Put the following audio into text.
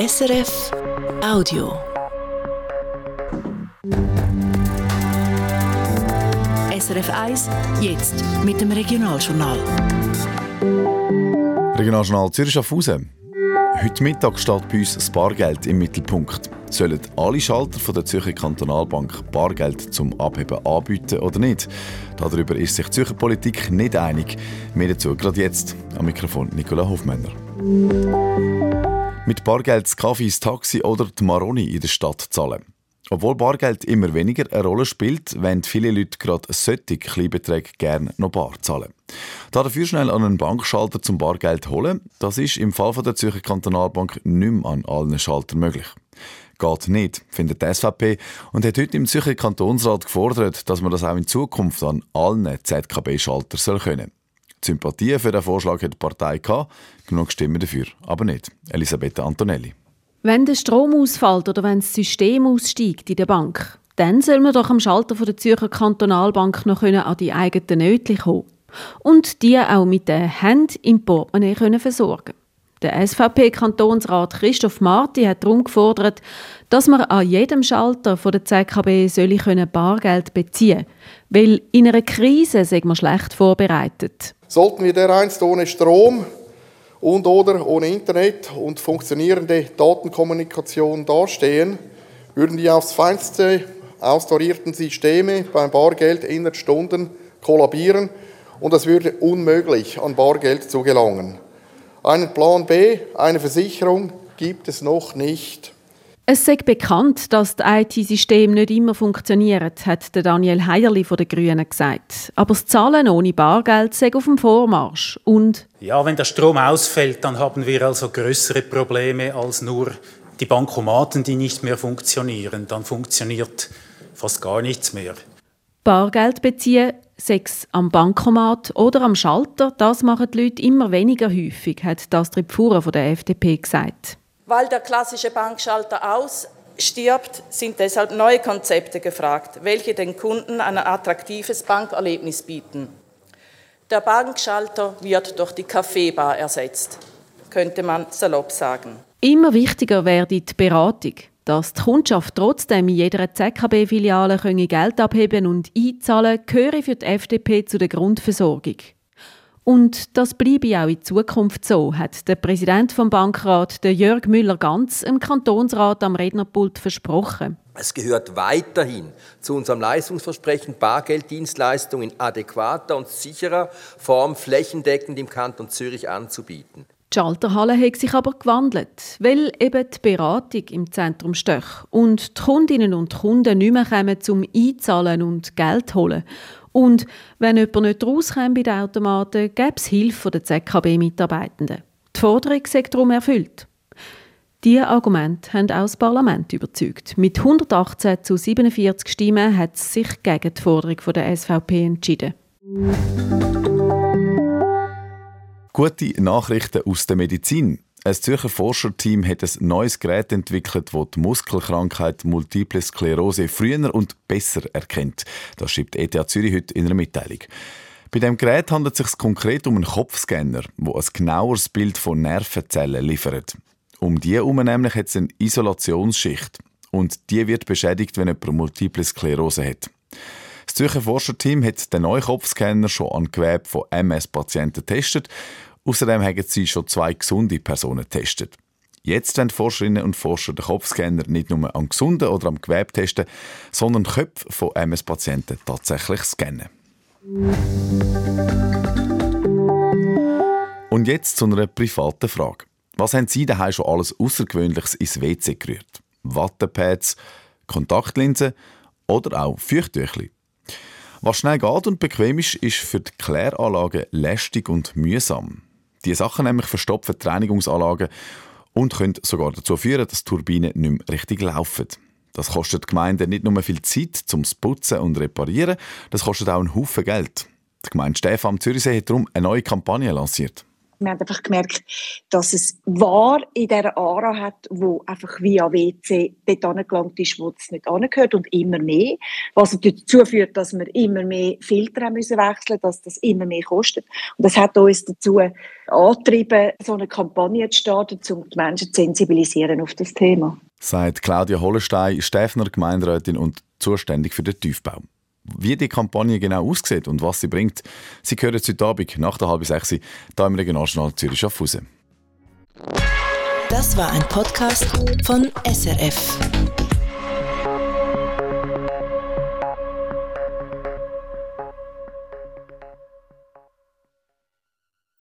SRF Audio. SRF 1, jetzt mit dem Regionaljournal. Regionaljournal Zürich Schaffhausen. Heute Mittag steht bei uns das Bargeld im Mittelpunkt. Sollen alle Schalter von der Zürcher Kantonalbank Bargeld zum Abheben anbieten oder nicht? Darüber ist sich die Zürcher Politik nicht einig. Mehr dazu gerade jetzt. Am Mikrofon Nicola Hofmänner. Mit Bargeld das Kaffee, das Taxi oder die Maroni in der Stadt zahlen. Obwohl Bargeld immer weniger eine Rolle spielt, wollen viele Leute gerade solche Kleinbeträge gerne noch bar zahlen. Dafür schnell an einen Bankschalter zum Bargeld holen, das ist im Fall der Zürcher Kantonalbank nicht mehr an allen Schaltern möglich. Geht nicht, findet die SVP und hat heute im Zürcher Kantonsrat gefordert, dass man das auch in Zukunft an allen ZKB-Schaltern können. Sympathie für den Vorschlag hat die Partei gehabt, genug Stimmen dafür, aber nicht. Elisabeth Antonelli. Wenn der Strom ausfällt oder wenn das System aussteigt in der Bank, dann soll man doch am Schalter der Zürcher Kantonalbank noch an die eigenen Nötchen kommen und die auch mit den Händen im Portemonnaie versorgen Der SVP-Kantonsrat Christoph Marti hat darum gefordert, dass man an jedem Schalter von der ZKB soll können Bargeld beziehen weil in einer Krise sind wir schlecht vorbereitet. Sollten wir dereinst ohne Strom und oder ohne Internet und funktionierende Datenkommunikation dastehen, würden die aufs Feinste austarierten Systeme beim Bargeld innerhalb Stunden kollabieren und es würde unmöglich an Bargeld zu gelangen. Einen Plan B, eine Versicherung gibt es noch nicht. Es ist bekannt, dass das IT-System nicht immer funktioniert, hat Daniel Heierli von den Grünen gesagt. Aber das Zahlen ohne Bargeld sei auf dem Vormarsch. Und ja, wenn der Strom ausfällt, dann haben wir also größere Probleme als nur die Bankomaten, die nicht mehr funktionieren. Dann funktioniert fast gar nichts mehr. Bargeld beziehen, Sex am Bankomat oder am Schalter, das machen die Leute immer weniger häufig, hat das Pfuhrer von der FDP gesagt. Weil der klassische Bankschalter ausstirbt, sind deshalb neue Konzepte gefragt, welche den Kunden ein attraktives Bankerlebnis bieten. Der Bankschalter wird durch die Kaffeebar ersetzt, könnte man salopp sagen. Immer wichtiger werde die Beratung, dass die Kundschaft trotzdem in jeder ZKB-Filiale Geld abheben und einzahlen gehöre für die FDP zu der Grundversorgung. Und das bleibe auch in Zukunft so, hat der Präsident vom Bankrat, der Jörg Müller-Ganz, im Kantonsrat am Rednerpult versprochen. Es gehört weiterhin zu unserem Leistungsversprechen, Bargelddienstleistungen in adäquater und sicherer Form flächendeckend im Kanton Zürich anzubieten. Die Schalterhalle hat sich aber gewandelt, weil eben die Beratung im Zentrum steht und die Kundinnen und Kunden nicht mehr kommen zum Einzahlen und Geld holen. Und wenn jemand nicht rauskommt bei den Automaten, gäbe es Hilfe der ZKB-Mitarbeitenden. Die Forderung sei darum erfüllt. Diese Argumente haben auch das Parlament überzeugt. Mit 118 zu 47 Stimmen hat es sich gegen die Forderung der SVP entschieden. Gute Nachrichten aus der Medizin. Ein Zürcher Forscherteam hat ein neues Gerät entwickelt, das die Muskelkrankheit Multiple Sklerose früher und besser erkennt. Das schreibt ETH Zürich heute in einer Mitteilung. Bei dem Gerät handelt es sich konkret um einen Kopfscanner, der ein genaueres Bild von Nervenzellen liefert. Um die herum nämlich hat es eine Isolationsschicht. Und die wird beschädigt, wenn jemand Multiple Sklerose hat. Das Zürcher Forscherteam hat den neuen Kopfscanner schon an Gewebe von MS-Patienten getestet Außerdem haben sie schon zwei gesunde Personen getestet. Jetzt wollen Forscherinnen und Forscher den Kopfscanner nicht nur am gesunden oder am Gewebe testen, sondern Köpfe von MS-Patienten tatsächlich scannen. Und jetzt zu einer privaten Frage. Was haben Sie daheim schon alles Außergewöhnliches ins WC gerührt? Wattepads, Kontaktlinsen oder auch Feuchttüchli? Was schnell geht und bequem ist, ist für die Kläranlage lästig und mühsam. Die Sachen nämlich verstopfen die Reinigungsanlagen und können sogar dazu führen, dass die Turbinen nicht mehr richtig laufen. Das kostet die Gemeinde nicht nur viel Zeit zum Putzen und Reparieren, das kostet auch einen Haufen Geld. Die Gemeinde Stefan am Zürichsee hat darum eine neue Kampagne lanciert. Wir haben einfach gemerkt, dass es war in dieser Ara hat, wo einfach via WC dort angelangt ist, wo es nicht angehört und immer mehr. Was dazu führt, dass wir immer mehr Filter haben müssen wechseln, dass das immer mehr kostet. Und das hat uns dazu angetrieben, so eine Kampagne zu starten, um die Menschen zu sensibilisieren auf das Thema. Sagt Claudia Hollenstein, Stefner Gemeinderätin und zuständig für den Tiefbau. Wie die Kampagne genau aussieht und was sie bringt, Sie hören heute Abend nach der halben sechs hier im Regionaljournal Zürich Schaffhausen. Das war ein Podcast von SRF.